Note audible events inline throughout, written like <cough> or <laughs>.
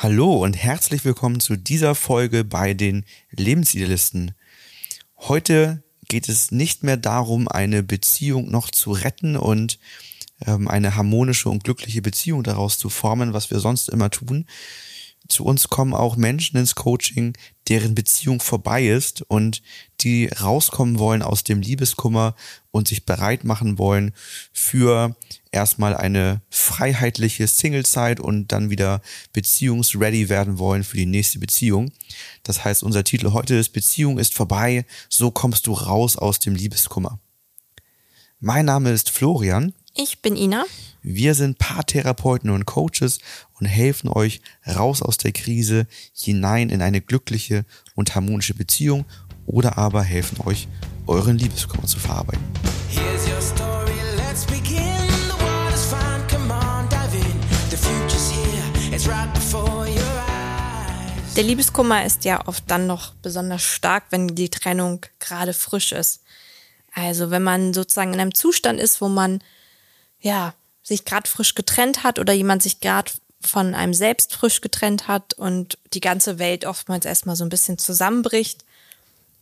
Hallo und herzlich willkommen zu dieser Folge bei den Lebensidealisten. Heute geht es nicht mehr darum, eine Beziehung noch zu retten und ähm, eine harmonische und glückliche Beziehung daraus zu formen, was wir sonst immer tun, zu uns kommen auch Menschen ins Coaching, deren Beziehung vorbei ist und die rauskommen wollen aus dem Liebeskummer und sich bereit machen wollen für erstmal eine freiheitliche Singlezeit und dann wieder beziehungsready werden wollen für die nächste Beziehung. Das heißt, unser Titel heute ist Beziehung ist vorbei, so kommst du raus aus dem Liebeskummer. Mein Name ist Florian. Ich bin Ina. Wir sind Paartherapeuten und Coaches und helfen euch raus aus der Krise hinein in eine glückliche und harmonische Beziehung oder aber helfen euch, euren Liebeskummer zu verarbeiten. Der Liebeskummer ist ja oft dann noch besonders stark, wenn die Trennung gerade frisch ist. Also wenn man sozusagen in einem Zustand ist, wo man ja sich gerade frisch getrennt hat oder jemand sich gerade von einem selbst frisch getrennt hat und die ganze Welt oftmals erstmal so ein bisschen zusammenbricht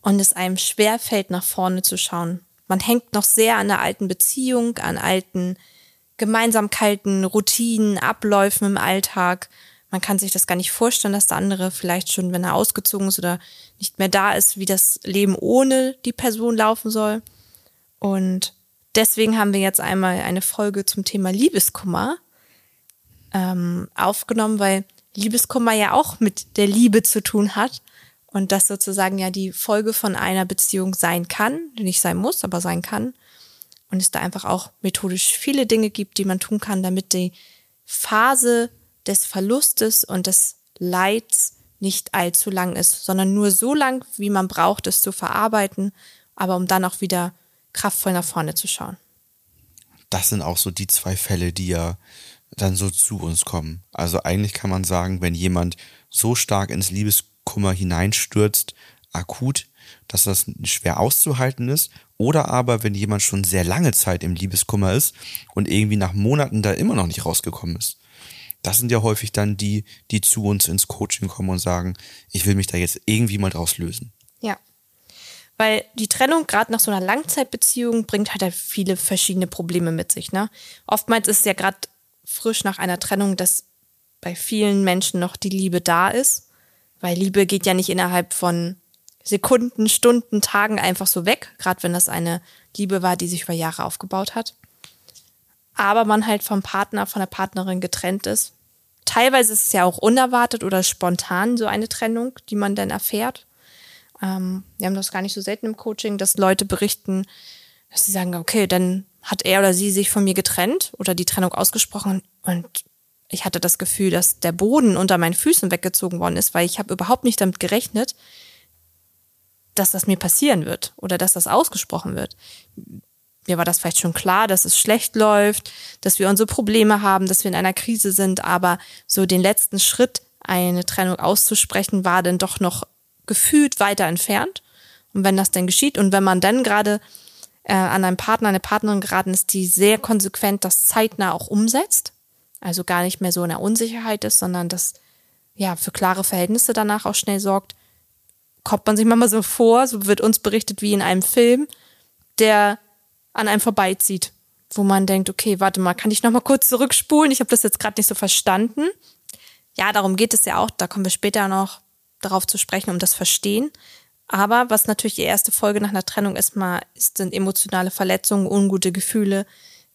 und es einem schwer fällt, nach vorne zu schauen. Man hängt noch sehr an der alten Beziehung, an alten Gemeinsamkeiten, Routinen, Abläufen im Alltag. Man kann sich das gar nicht vorstellen, dass der andere vielleicht schon, wenn er ausgezogen ist oder nicht mehr da ist, wie das Leben ohne die Person laufen soll. Und deswegen haben wir jetzt einmal eine Folge zum Thema Liebeskummer ähm, aufgenommen, weil Liebeskummer ja auch mit der Liebe zu tun hat und das sozusagen ja die Folge von einer Beziehung sein kann, nicht sein muss, aber sein kann. Und es da einfach auch methodisch viele Dinge gibt, die man tun kann, damit die Phase des Verlustes und des Leids nicht allzu lang ist, sondern nur so lang, wie man braucht, es zu verarbeiten, aber um dann auch wieder kraftvoll nach vorne zu schauen. Das sind auch so die zwei Fälle, die ja dann so zu uns kommen. Also eigentlich kann man sagen, wenn jemand so stark ins Liebeskummer hineinstürzt, akut, dass das schwer auszuhalten ist, oder aber wenn jemand schon sehr lange Zeit im Liebeskummer ist und irgendwie nach Monaten da immer noch nicht rausgekommen ist. Das sind ja häufig dann die, die zu uns ins Coaching kommen und sagen, ich will mich da jetzt irgendwie mal draus lösen. Ja. Weil die Trennung gerade nach so einer Langzeitbeziehung bringt halt, halt viele verschiedene Probleme mit sich. Ne? Oftmals ist es ja gerade frisch nach einer Trennung, dass bei vielen Menschen noch die Liebe da ist. Weil Liebe geht ja nicht innerhalb von Sekunden, Stunden, Tagen einfach so weg, gerade wenn das eine Liebe war, die sich über Jahre aufgebaut hat. Aber man halt vom Partner, von der Partnerin getrennt ist. Teilweise ist es ja auch unerwartet oder spontan so eine Trennung, die man dann erfährt. Ähm, wir haben das gar nicht so selten im Coaching, dass Leute berichten, dass sie sagen, okay, dann hat er oder sie sich von mir getrennt oder die Trennung ausgesprochen und ich hatte das Gefühl, dass der Boden unter meinen Füßen weggezogen worden ist, weil ich habe überhaupt nicht damit gerechnet, dass das mir passieren wird oder dass das ausgesprochen wird. Mir war das vielleicht schon klar, dass es schlecht läuft, dass wir unsere Probleme haben, dass wir in einer Krise sind, aber so den letzten Schritt, eine Trennung auszusprechen, war dann doch noch gefühlt weiter entfernt. Und wenn das denn geschieht und wenn man dann gerade äh, an einen Partner, eine Partnerin geraten ist, die sehr konsequent das zeitnah auch umsetzt, also gar nicht mehr so in der Unsicherheit ist, sondern das ja für klare Verhältnisse danach auch schnell sorgt, kommt man sich manchmal so vor, so wird uns berichtet wie in einem Film, der an einem vorbeizieht, wo man denkt, okay, warte mal, kann ich noch mal kurz zurückspulen? Ich habe das jetzt gerade nicht so verstanden. Ja, darum geht es ja auch, da kommen wir später noch darauf zu sprechen, um das Verstehen. Aber was natürlich die erste Folge nach einer Trennung erstmal ist, sind emotionale Verletzungen, ungute Gefühle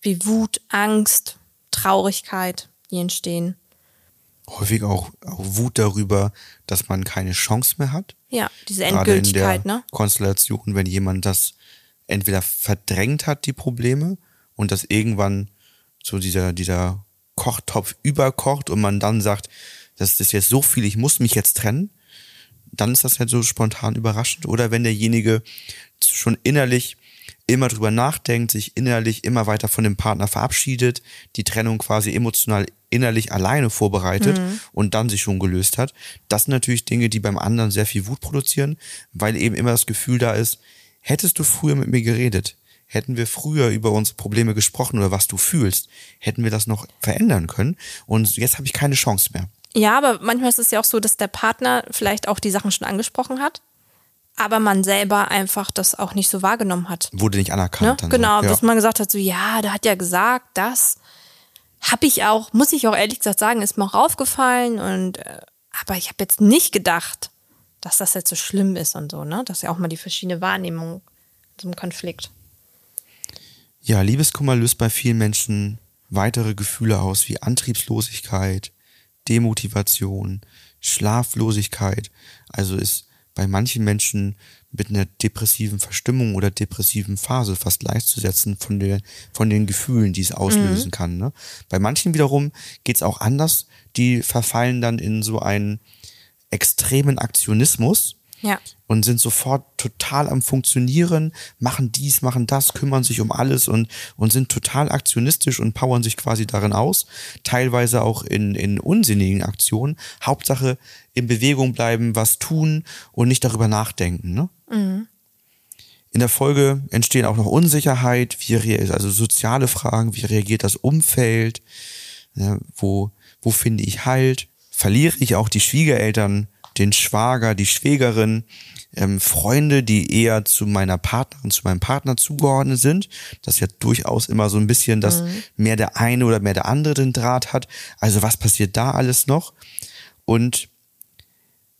wie Wut, Angst, Traurigkeit, die entstehen. Häufig auch, auch Wut darüber, dass man keine Chance mehr hat. Ja, diese Endgültigkeit, ne? Konstellation, wenn jemand das entweder verdrängt hat, die Probleme, und dass irgendwann so dieser, dieser Kochtopf überkocht und man dann sagt, das ist jetzt so viel, ich muss mich jetzt trennen dann ist das halt so spontan überraschend. Oder wenn derjenige schon innerlich immer drüber nachdenkt, sich innerlich immer weiter von dem Partner verabschiedet, die Trennung quasi emotional innerlich alleine vorbereitet mhm. und dann sich schon gelöst hat. Das sind natürlich Dinge, die beim anderen sehr viel Wut produzieren, weil eben immer das Gefühl da ist, hättest du früher mit mir geredet, hätten wir früher über unsere Probleme gesprochen oder was du fühlst, hätten wir das noch verändern können und jetzt habe ich keine Chance mehr. Ja, aber manchmal ist es ja auch so, dass der Partner vielleicht auch die Sachen schon angesprochen hat, aber man selber einfach das auch nicht so wahrgenommen hat. Wurde nicht anerkannt. Ne? Genau, so. ja. dass man gesagt hat, so ja, der hat ja gesagt, das habe ich auch, muss ich auch ehrlich gesagt sagen, ist mir auch aufgefallen und äh, aber ich habe jetzt nicht gedacht, dass das jetzt so schlimm ist und so, ne? Das ist ja auch mal die verschiedene Wahrnehmung in so einem Konflikt. Ja, Liebeskummer löst bei vielen Menschen weitere Gefühle aus wie Antriebslosigkeit, Demotivation, Schlaflosigkeit. Also ist bei manchen Menschen mit einer depressiven Verstimmung oder depressiven Phase fast gleichzusetzen von, der, von den Gefühlen, die es auslösen kann. Ne? Bei manchen wiederum geht's auch anders. Die verfallen dann in so einen extremen Aktionismus Ja. und sind sofort total am Funktionieren, machen dies, machen das, kümmern sich um alles und, und sind total aktionistisch und powern sich quasi darin aus. Teilweise auch in, in unsinnigen Aktionen. Hauptsache in Bewegung bleiben, was tun und nicht darüber nachdenken. Ne? In der Folge entstehen auch noch Unsicherheit, wie also soziale Fragen, wie reagiert das Umfeld, ja, wo, wo finde ich Halt, verliere ich auch die Schwiegereltern, den Schwager, die Schwägerin, ähm, Freunde, die eher zu meiner Partnerin, zu meinem Partner zugeordnet sind, das ja durchaus immer so ein bisschen, dass mehr der eine oder mehr der andere den Draht hat. Also was passiert da alles noch? Und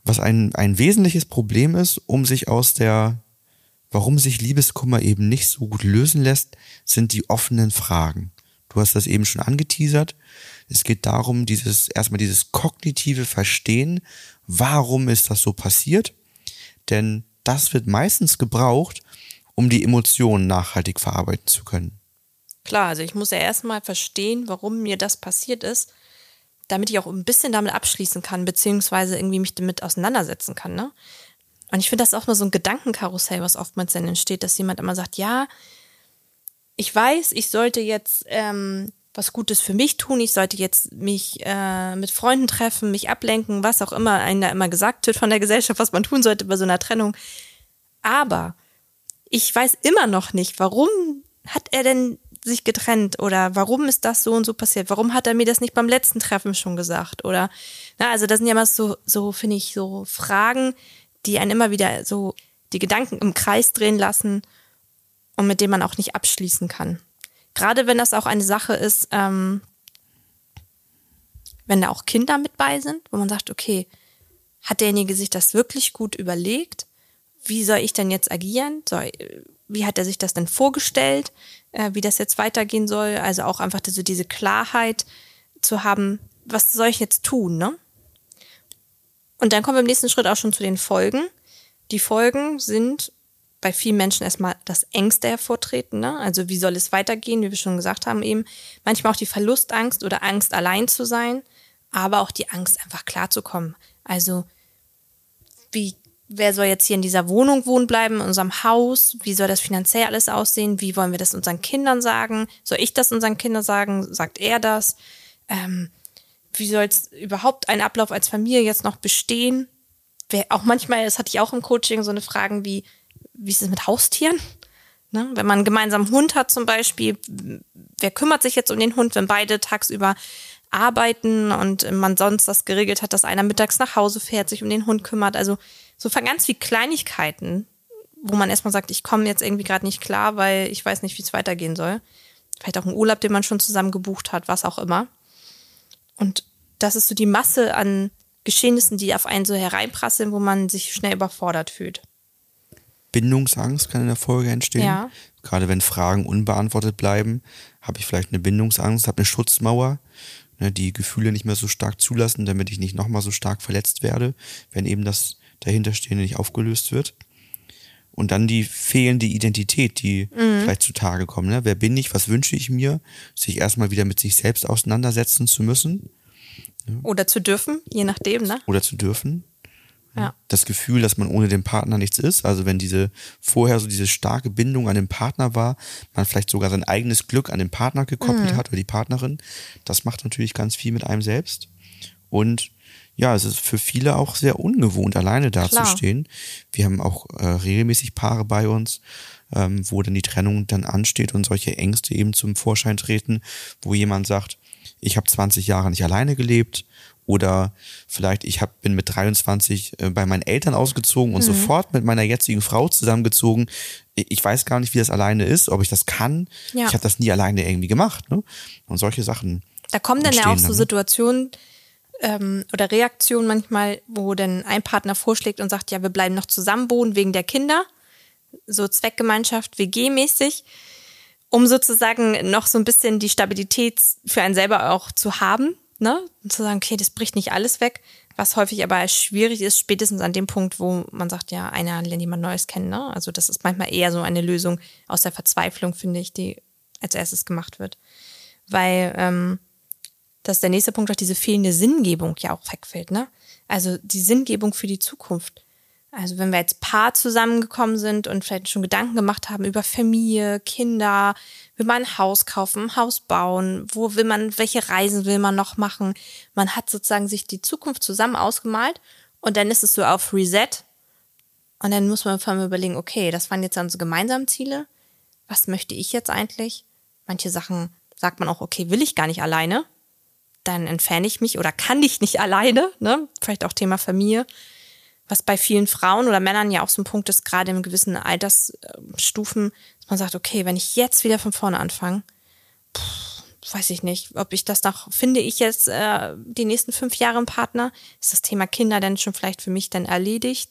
was ein, ein wesentliches Problem ist, um sich aus der Warum sich Liebeskummer eben nicht so gut lösen lässt, sind die offenen Fragen. Du hast das eben schon angeteasert. Es geht darum, dieses, erstmal dieses kognitive Verstehen. Warum ist das so passiert? Denn das wird meistens gebraucht, um die Emotionen nachhaltig verarbeiten zu können. Klar, also ich muss ja erstmal verstehen, warum mir das passiert ist, damit ich auch ein bisschen damit abschließen kann, beziehungsweise irgendwie mich damit auseinandersetzen kann. Ne? Und ich finde das auch mal so ein Gedankenkarussell, was oftmals dann entsteht, dass jemand immer sagt, ja, ich weiß, ich sollte jetzt ähm, was Gutes für mich tun, ich sollte jetzt mich äh, mit Freunden treffen, mich ablenken, was auch immer einem da immer gesagt wird von der Gesellschaft, was man tun sollte bei so einer Trennung. Aber ich weiß immer noch nicht, warum hat er denn sich getrennt oder warum ist das so und so passiert? Warum hat er mir das nicht beim letzten Treffen schon gesagt? Oder, na, also das sind ja mal so, so finde ich, so Fragen, die einen immer wieder so die Gedanken im Kreis drehen lassen und mit denen man auch nicht abschließen kann. Gerade wenn das auch eine Sache ist, ähm, wenn da auch Kinder mit bei sind, wo man sagt, okay, hat derjenige sich das wirklich gut überlegt? Wie soll ich denn jetzt agieren? Soll, wie hat er sich das denn vorgestellt, äh, wie das jetzt weitergehen soll? Also auch einfach so diese Klarheit zu haben, was soll ich jetzt tun, ne? Und dann kommen wir im nächsten Schritt auch schon zu den Folgen. Die Folgen sind bei vielen Menschen erstmal das Ängste hervortreten. Ne? Also wie soll es weitergehen, wie wir schon gesagt haben eben. Manchmal auch die Verlustangst oder Angst, allein zu sein, aber auch die Angst, einfach klarzukommen. Also wie, wer soll jetzt hier in dieser Wohnung wohnen bleiben, in unserem Haus? Wie soll das finanziell alles aussehen? Wie wollen wir das unseren Kindern sagen? Soll ich das unseren Kindern sagen? Sagt er das? Ähm, wie soll es überhaupt ein Ablauf als Familie jetzt noch bestehen? Wer, auch manchmal, das hatte ich auch im Coaching, so eine Fragen wie, wie ist es mit Haustieren? Ne? Wenn man einen gemeinsamen Hund hat zum Beispiel, wer kümmert sich jetzt um den Hund, wenn beide tagsüber arbeiten und man sonst das geregelt hat, dass einer mittags nach Hause fährt, sich um den Hund kümmert. Also so ganz viel Kleinigkeiten, wo man erstmal sagt, ich komme jetzt irgendwie gerade nicht klar, weil ich weiß nicht, wie es weitergehen soll. Vielleicht auch ein Urlaub, den man schon zusammen gebucht hat, was auch immer. Und das ist so die Masse an Geschehnissen, die auf einen so hereinprasseln, wo man sich schnell überfordert fühlt. Bindungsangst kann in der Folge entstehen. Ja. Gerade wenn Fragen unbeantwortet bleiben, habe ich vielleicht eine Bindungsangst, habe eine Schutzmauer, ne, die Gefühle nicht mehr so stark zulassen, damit ich nicht nochmal so stark verletzt werde, wenn eben das dahinterstehende nicht aufgelöst wird. Und dann die fehlende Identität, die vielleicht zutage kommt. Ne? Wer bin ich? Was wünsche ich mir? Sich erstmal wieder mit sich selbst auseinandersetzen zu müssen Oder zu dürfen, je nachdem, ne? oder zu dürfen. Ja. das Gefühl, dass man ohne den Partner nichts ist. Also wenn diese vorher so diese starke Bindung an den Partner war, man vielleicht sogar sein eigenes Glück an den Partner gekoppelt hat oder die Partnerin, das macht natürlich ganz viel mit einem selbst. Und ja, es ist für viele auch sehr ungewohnt, alleine dazustehen. Wir haben auch äh, regelmäßig Paare bei uns, ähm, wo dann die Trennung dann ansteht und solche Ängste eben zum Vorschein treten, wo jemand sagt, ich habe 20 Jahre nicht alleine gelebt oder vielleicht ich hab, bin mit 23 äh, bei meinen Eltern ausgezogen und mhm. sofort mit meiner jetzigen Frau zusammengezogen. Ich weiß gar nicht, wie das alleine ist, ob ich das kann. Ja. Ich habe das nie alleine irgendwie gemacht. Ne? Und solche Sachen. Da kommen dann ja auch so dann, ne? Situationen ähm, oder Reaktionen manchmal, wo dann ein Partner vorschlägt und sagt, ja, wir bleiben noch zusammen wohnen wegen der Kinder. So Zweckgemeinschaft, WG-mäßig um sozusagen noch so ein bisschen die Stabilität für einen selber auch zu haben ne? Und zu sagen, okay, das bricht nicht alles weg, was häufig aber schwierig ist, spätestens an dem Punkt, wo man sagt, ja, einer lernt jemand Neues kennen, ne? Also das ist manchmal eher so eine Lösung aus der Verzweiflung, finde ich, die als erstes gemacht wird. Weil ähm, dass der nächste Punkt auch diese fehlende Sinngebung ja auch wegfällt, ne? Also die Sinngebung für die Zukunft. Also wenn wir als Paar zusammengekommen sind und vielleicht schon Gedanken gemacht haben über Familie, Kinder, will man ein Haus kaufen, ein Haus bauen, wo will man, welche Reisen will man noch machen. Man hat sozusagen sich die Zukunft zusammen ausgemalt und dann ist es so auf Reset. Und dann muss man vor allem überlegen, okay, das waren jetzt unsere gemeinsamen Ziele. Was möchte ich jetzt eigentlich? Manche Sachen sagt man auch, okay, will ich gar nicht alleine. Dann entferne ich mich oder kann ich nicht <laughs> alleine, ne? Vielleicht auch Thema Familie was bei vielen Frauen oder Männern ja auch so ein Punkt ist, gerade in gewissen Altersstufen, dass man sagt, okay, wenn ich jetzt wieder von vorne anfange, weiß ich nicht, ob ich das noch, finde ich jetzt äh, die nächsten fünf Jahre einen Partner? Ist das Thema Kinder dann schon vielleicht für mich dann erledigt?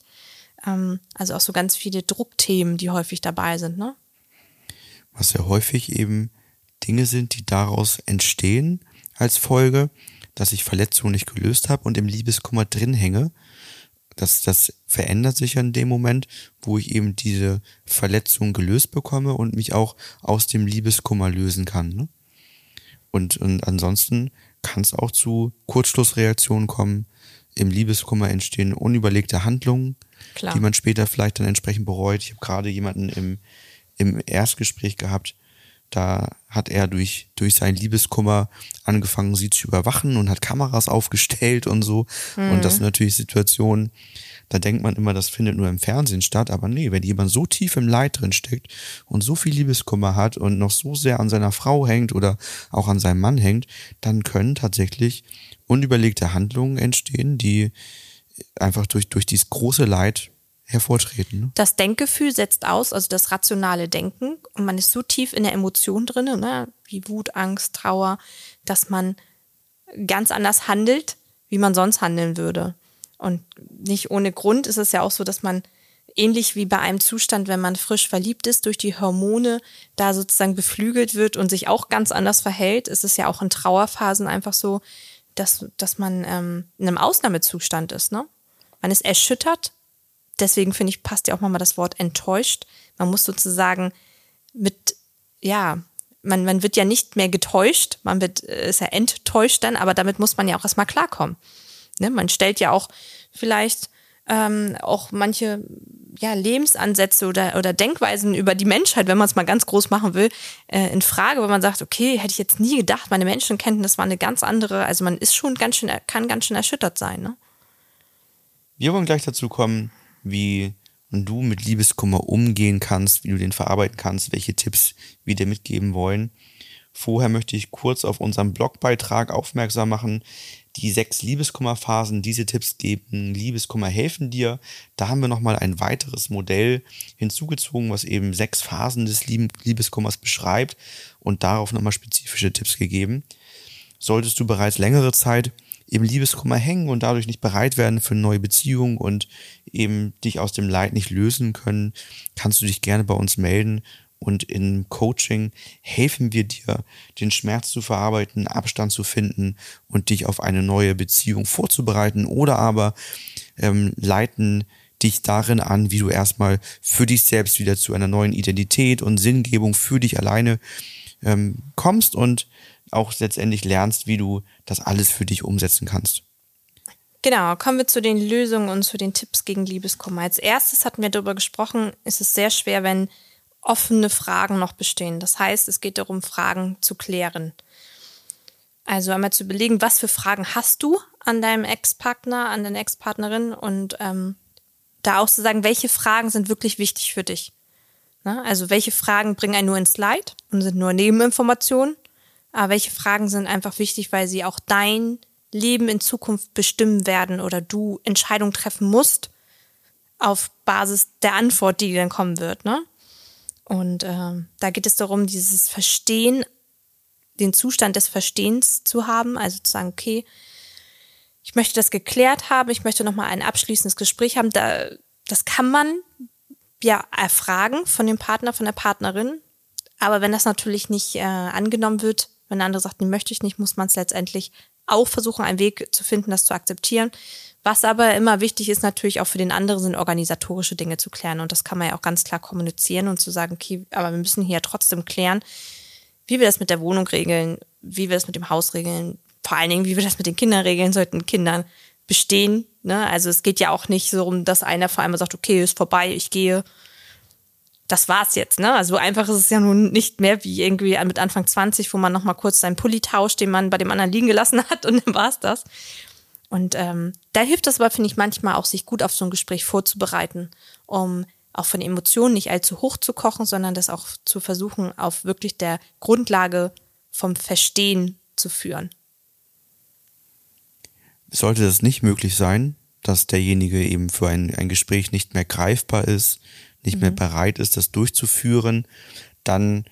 Ähm, also auch so ganz viele Druckthemen, die häufig dabei sind, ne? Was ja häufig eben Dinge sind, die daraus entstehen als Folge, dass ich Verletzungen nicht gelöst habe und im Liebeskummer drin hänge das, das verändert sich in dem Moment, wo ich eben diese Verletzung gelöst bekomme und mich auch aus dem Liebeskummer lösen kann. Ne? Und, und ansonsten kann es auch zu Kurzschlussreaktionen kommen. Im Liebeskummer entstehen unüberlegte Handlungen, Klar. die man später vielleicht dann entsprechend bereut. Ich habe gerade jemanden im, im Erstgespräch gehabt, da hat er durch, durch seinen Liebeskummer angefangen, sie zu überwachen und hat Kameras aufgestellt und so. Mhm. Und das sind natürlich Situationen, da denkt man immer, das findet nur im Fernsehen statt. Aber nee, wenn jemand so tief im Leid drin steckt und so viel Liebeskummer hat und noch so sehr an seiner Frau hängt oder auch an seinem Mann hängt, dann können tatsächlich unüberlegte Handlungen entstehen, die einfach durch, durch dieses große Leid hervortreten. Ne? Das Denkgefühl setzt aus, also das rationale Denken, und man ist so tief in der Emotion drin, ne, wie Wut, Angst, Trauer, dass man ganz anders handelt, wie man sonst handeln würde. Und nicht ohne Grund ist es ja auch so, dass man ähnlich wie bei einem Zustand, wenn man frisch verliebt ist, durch die Hormone da sozusagen beflügelt wird und sich auch ganz anders verhält, ist es ja auch in Trauerphasen einfach so, dass, dass man ähm, in einem Ausnahmezustand ist. Ne? Man ist erschüttert, deswegen finde ich, passt ja auch mal das Wort enttäuscht. Man muss sozusagen mit, ja, man, man wird ja nicht mehr getäuscht, man wird, äh, ist ja enttäuscht dann, aber damit muss man ja auch erstmal klarkommen. Ne? Man stellt ja auch vielleicht ähm, auch manche ja, Lebensansätze oder, oder Denkweisen über die Menschheit, wenn man es mal ganz groß machen will, äh, in Frage, wo man sagt, okay, hätte ich jetzt nie gedacht, meine Menschenkenntnis war eine ganz andere, also man ist schon ganz schön, kann ganz schön erschüttert sein. Ne? Wir wollen gleich dazu kommen, wie du mit Liebeskummer umgehen kannst, wie du den verarbeiten kannst, welche Tipps wir dir mitgeben wollen. Vorher möchte ich kurz auf unseren Blogbeitrag aufmerksam machen. Die sechs Liebeskummerphasen, diese Tipps geben Liebeskummer helfen dir. Da haben wir nochmal ein weiteres Modell hinzugezogen, was eben sechs Phasen des Liebeskummers beschreibt und darauf nochmal spezifische Tipps gegeben. Solltest du bereits längere Zeit im Liebeskummer hängen und dadurch nicht bereit werden für eine neue Beziehung und eben dich aus dem Leid nicht lösen können, kannst du dich gerne bei uns melden und im Coaching helfen wir dir, den Schmerz zu verarbeiten, Abstand zu finden und dich auf eine neue Beziehung vorzubereiten oder aber ähm, leiten dich darin an, wie du erstmal für dich selbst wieder zu einer neuen Identität und Sinngebung für dich alleine ähm, kommst und auch letztendlich lernst, wie du das alles für dich umsetzen kannst. Genau, kommen wir zu den Lösungen und zu den Tipps gegen Liebeskummer. Als erstes hatten wir darüber gesprochen, ist es sehr schwer, wenn offene Fragen noch bestehen. Das heißt, es geht darum, Fragen zu klären. Also einmal zu überlegen, was für Fragen hast du an deinem Ex-Partner, an deiner Ex-Partnerin und ähm, da auch zu sagen, welche Fragen sind wirklich wichtig für dich. Ne? Also welche Fragen bringen einen nur ins Leid und sind nur Nebeninformationen aber welche Fragen sind einfach wichtig, weil sie auch dein Leben in Zukunft bestimmen werden oder du Entscheidungen treffen musst auf Basis der Antwort, die dann kommen wird. Ne? Und ähm, da geht es darum, dieses Verstehen, den Zustand des Verstehens zu haben, also zu sagen, okay, ich möchte das geklärt haben, ich möchte nochmal ein abschließendes Gespräch haben. Da, das kann man ja erfragen von dem Partner, von der Partnerin. Aber wenn das natürlich nicht äh, angenommen wird, wenn der andere sagt, nee, möchte ich nicht, muss man es letztendlich auch versuchen, einen Weg zu finden, das zu akzeptieren. Was aber immer wichtig ist, natürlich auch für den anderen, sind organisatorische Dinge zu klären. Und das kann man ja auch ganz klar kommunizieren und zu sagen, okay, aber wir müssen hier trotzdem klären, wie wir das mit der Wohnung regeln, wie wir das mit dem Haus regeln, vor allen Dingen, wie wir das mit den Kindern regeln, sollten Kindern bestehen. Ne? Also es geht ja auch nicht so um, dass einer vor allem sagt, okay, ist vorbei, ich gehe. Das war's jetzt, ne? Also einfach ist es ja nun nicht mehr wie irgendwie mit Anfang 20, wo man nochmal kurz seinen Pulli tauscht, den man bei dem anderen liegen gelassen <laughs> hat und dann war's das. Und ähm, da hilft es aber, finde ich, manchmal auch, sich gut auf so ein Gespräch vorzubereiten, um auch von Emotionen nicht allzu hoch zu kochen, sondern das auch zu versuchen, auf wirklich der Grundlage vom Verstehen zu führen. Sollte das nicht möglich sein, dass derjenige eben für ein, ein Gespräch nicht mehr greifbar ist, nicht mhm. mehr bereit ist, das durchzuführen, dann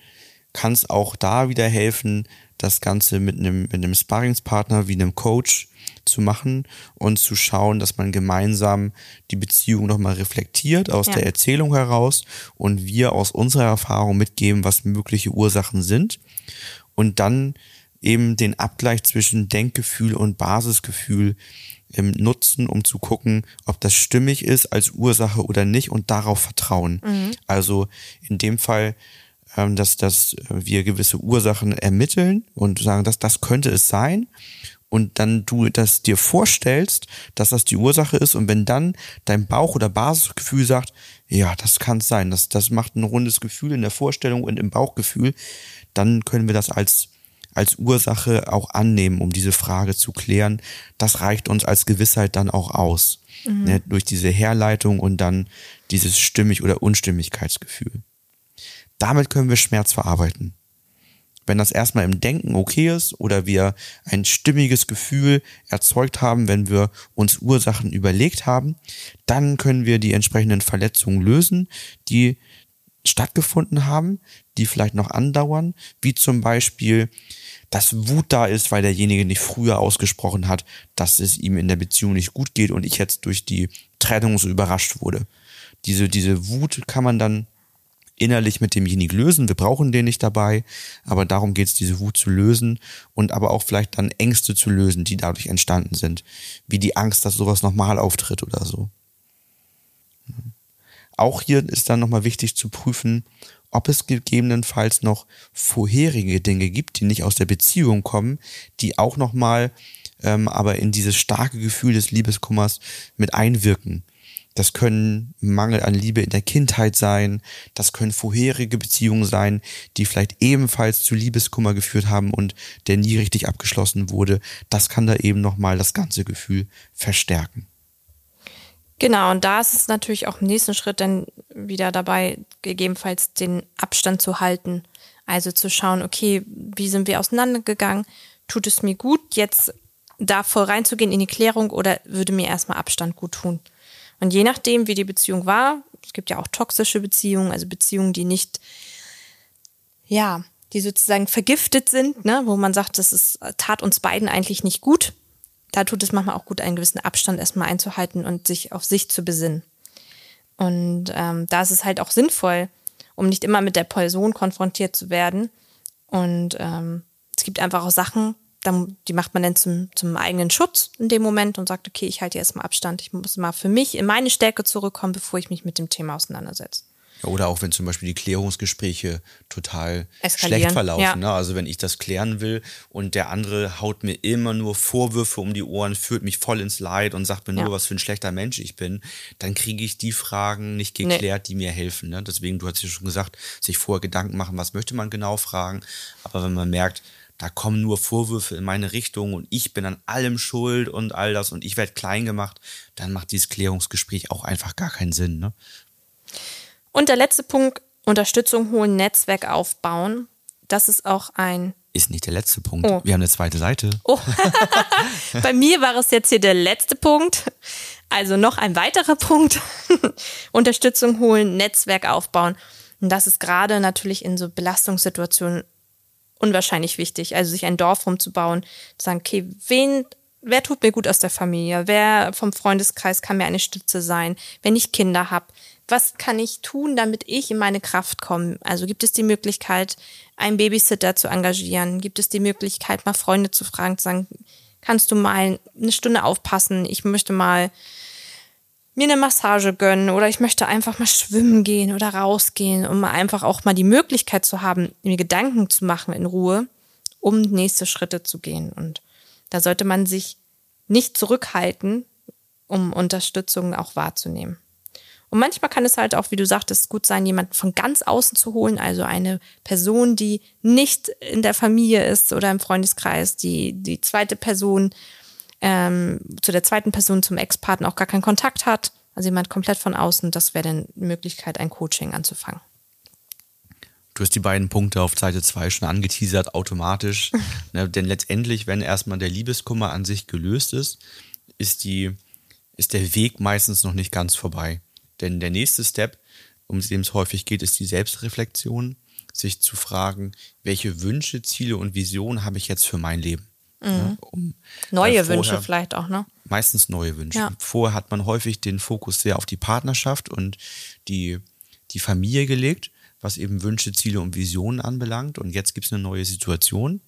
kann es auch da wieder helfen, das Ganze mit einem, mit einem Sparringspartner wie einem Coach zu machen und zu schauen, dass man gemeinsam die Beziehung nochmal reflektiert aus ja. der Erzählung heraus und wir aus unserer Erfahrung mitgeben, was mögliche Ursachen sind und dann eben den Abgleich zwischen Denkgefühl und Basisgefühl ähm, nutzen, um zu gucken, ob das stimmig ist als Ursache oder nicht und darauf vertrauen. Mhm. Also in dem Fall, ähm, dass, dass wir gewisse Ursachen ermitteln und sagen, dass das könnte es sein und dann du das dir vorstellst, dass das die Ursache ist und wenn dann dein Bauch oder Basisgefühl sagt, ja, das kann es sein, das, das macht ein rundes Gefühl in der Vorstellung und im Bauchgefühl, dann können wir das als als Ursache auch annehmen, um diese Frage zu klären. Das reicht uns als Gewissheit dann auch aus. Mhm. Ne, durch diese Herleitung und dann dieses Stimmig- oder Unstimmigkeitsgefühl. Damit können wir Schmerz verarbeiten. Wenn das erstmal im Denken okay ist oder wir ein stimmiges Gefühl erzeugt haben, wenn wir uns Ursachen überlegt haben, dann können wir die entsprechenden Verletzungen lösen, die stattgefunden haben, die vielleicht noch andauern, wie zum Beispiel, dass Wut da ist, weil derjenige nicht früher ausgesprochen hat, dass es ihm in der Beziehung nicht gut geht und ich jetzt durch die Trennung so überrascht wurde. Diese, diese Wut kann man dann innerlich mit demjenigen lösen. Wir brauchen den nicht dabei, aber darum geht es, diese Wut zu lösen und aber auch vielleicht dann Ängste zu lösen, die dadurch entstanden sind. Wie die Angst, dass sowas nochmal auftritt oder so. Auch hier ist dann nochmal wichtig zu prüfen, ob es gegebenenfalls noch vorherige Dinge gibt, die nicht aus der Beziehung kommen, die auch nochmal ähm, aber in dieses starke Gefühl des Liebeskummers mit einwirken. Das können Mangel an Liebe in der Kindheit sein, das können vorherige Beziehungen sein, die vielleicht ebenfalls zu Liebeskummer geführt haben und der nie richtig abgeschlossen wurde. Das kann da eben nochmal das ganze Gefühl verstärken. Genau, und da ist es natürlich auch im nächsten Schritt dann wieder dabei, gegebenenfalls den Abstand zu halten. Also zu schauen, okay, wie sind wir auseinandergegangen? Tut es mir gut, jetzt da voll reinzugehen in die Klärung oder würde mir erstmal Abstand gut tun? Und je nachdem, wie die Beziehung war, es gibt ja auch toxische Beziehungen, also Beziehungen, die nicht, ja, die sozusagen vergiftet sind, ne, wo man sagt, das ist, tat uns beiden eigentlich nicht gut. Da tut es manchmal auch gut, einen gewissen Abstand erstmal einzuhalten und sich auf sich zu besinnen. Und ähm, da ist es halt auch sinnvoll, um nicht immer mit der Person konfrontiert zu werden. Und ähm, es gibt einfach auch Sachen, die macht man dann zum, zum eigenen Schutz in dem Moment und sagt, okay, ich halte jetzt mal Abstand. Ich muss mal für mich in meine Stärke zurückkommen, bevor ich mich mit dem Thema auseinandersetze. Ja, oder auch wenn zum Beispiel die Klärungsgespräche total schlecht verlaufen. Ja. Ne? Also wenn ich das klären will und der andere haut mir immer nur Vorwürfe um die Ohren, führt mich voll ins Leid und sagt mir nur, was für ein schlechter Mensch ich bin, dann kriege ich die Fragen nicht geklärt, nee. die mir helfen. Ne? Deswegen, du hast ja schon gesagt, sich vorher Gedanken machen, was möchte man genau fragen. Aber wenn man merkt, da kommen nur Vorwürfe in meine Richtung und ich bin an allem schuld und all das und ich werde klein gemacht, dann macht dieses Klärungsgespräch auch einfach gar keinen Sinn. Ne? Und der letzte Punkt, Unterstützung holen, Netzwerk aufbauen. das ist auch ein. Ist nicht der letzte Punkt. Oh. Wir haben eine zweite Seite. Oh. <laughs> Bei mir war es jetzt hier der letzte Punkt. Also noch ein weiterer Punkt. <laughs> Unterstützung holen, Netzwerk aufbauen. Und das ist gerade natürlich in so Belastungssituationen unwahrscheinlich wichtig. Also sich ein Dorf rumzubauen, zu sagen, okay, wen, wer tut mir gut aus der Familie? Wer vom Freundeskreis kann mir eine Stütze sein? Wenn ich Kinder habe, was kann ich tun, damit ich in meine Kraft komme? Also gibt es die Möglichkeit, einen Babysitter zu engagieren? Gibt es die Möglichkeit, mal Freunde zu fragen, zu sagen, kannst du mal eine Stunde aufpassen? Ich möchte mal mir eine Massage gönnen oder ich möchte einfach mal schwimmen gehen oder rausgehen, um einfach auch mal die Möglichkeit zu haben, mir Gedanken zu machen in Ruhe, um nächste Schritte zu gehen. Und da sollte man sich nicht zurückhalten, um Unterstützung auch wahrzunehmen. Und manchmal kann es halt auch, wie du sagtest, gut sein, jemanden von ganz außen zu holen, also eine Person, die nicht in der Familie ist oder im Freundeskreis, die die zweite Person ähm, zu der zweiten Person, zum Ex-Partner auch gar keinen Kontakt hat. Also jemand komplett von außen, das wäre dann eine Möglichkeit, ein Coaching anzufangen. Du hast die beiden Punkte auf Seite 2 schon angeteasert, automatisch. <laughs> ne, denn letztendlich, wenn erstmal der Liebeskummer an sich gelöst ist, ist, die, ist der Weg meistens noch nicht ganz vorbei. Denn der nächste Step, um den es häufig geht, ist die Selbstreflexion, sich zu fragen, welche Wünsche, Ziele und Visionen habe ich jetzt für mein Leben? Mhm. Um, Neue Wünsche vielleicht auch, ne? Meistens neue Wünsche. Ja. Vorher hat man häufig den Fokus sehr auf die Partnerschaft und die, die Familie gelegt, was eben Wünsche, Ziele und Visionen anbelangt. Und jetzt gibt es eine neue Situation.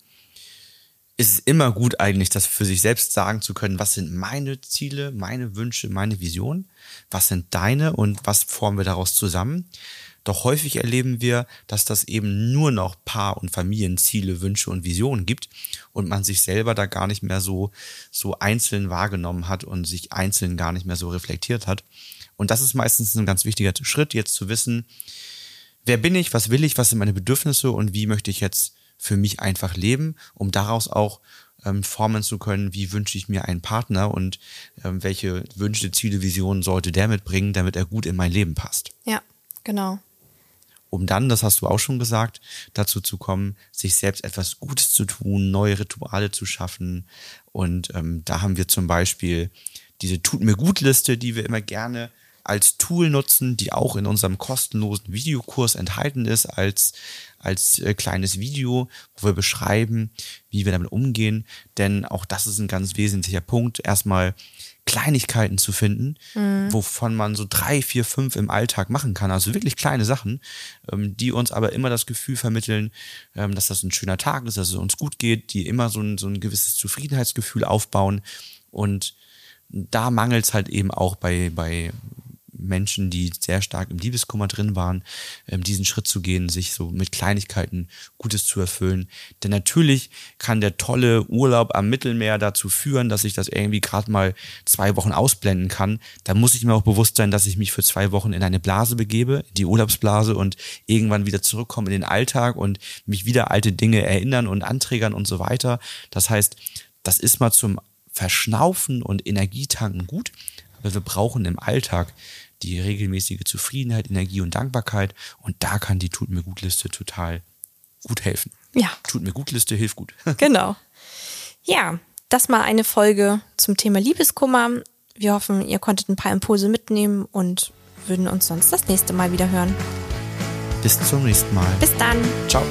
Es ist immer gut eigentlich, das für sich selbst sagen zu können, was sind meine Ziele, meine Wünsche, meine Visionen, was sind deine und was formen wir daraus zusammen. Doch häufig erleben wir, dass das eben nur noch Paar- und Familienziele, Wünsche und Visionen gibt und man sich selber da gar nicht mehr so, so einzeln wahrgenommen hat und sich einzeln gar nicht mehr so reflektiert hat. Und das ist meistens ein ganz wichtiger Schritt, jetzt zu wissen, wer bin ich, was will ich, was sind meine Bedürfnisse und wie möchte ich jetzt für mich einfach leben, um daraus auch ähm, formen zu können, wie wünsche ich mir einen Partner und ähm, welche Wünsche, Ziele, Visionen sollte der mitbringen, damit er gut in mein Leben passt. Ja, genau um dann, das hast du auch schon gesagt, dazu zu kommen, sich selbst etwas Gutes zu tun, neue Rituale zu schaffen. Und ähm, da haben wir zum Beispiel diese Tut mir gut Liste, die wir immer gerne als Tool nutzen, die auch in unserem kostenlosen Videokurs enthalten ist, als, als äh, kleines Video, wo wir beschreiben, wie wir damit umgehen. Denn auch das ist ein ganz wesentlicher Punkt. Erstmal Kleinigkeiten zu finden, mhm. wovon man so drei, vier, fünf im Alltag machen kann. Also wirklich kleine Sachen, ähm, die uns aber immer das Gefühl vermitteln, ähm, dass das ein schöner Tag ist, dass es uns gut geht, die immer so ein, so ein gewisses Zufriedenheitsgefühl aufbauen. Und da mangelt es halt eben auch bei, bei Menschen, die sehr stark im Liebeskummer drin waren, ähm, diesen Schritt zu gehen, sich so mit Kleinigkeiten Gutes zu erfüllen. Denn natürlich kann der tolle Urlaub am Mittelmeer dazu führen, dass ich das irgendwie gerade mal zwei Wochen ausblenden kann. Da muss ich mir auch bewusst sein, dass ich mich für zwei Wochen in eine Blase begebe, die Urlaubsblase und irgendwann wieder zurückkomme in den Alltag und mich wieder alte Dinge erinnern und anträgern und so weiter. Das heißt, das ist mal zum Verschnaufen und Energietanken gut, aber wir brauchen im Alltag die regelmäßige Zufriedenheit, Energie und Dankbarkeit. Und da kann die Tut mir gut Liste total gut helfen. Ja. Tut mir gut Liste hilft gut. <laughs> Genau. Ja, das mal eine Folge zum Thema Liebeskummer. Wir hoffen, ihr konntet ein paar Impulse mitnehmen und würden uns sonst das nächste Mal wieder hören. Bis zum nächsten Mal. Bis dann. Ciao.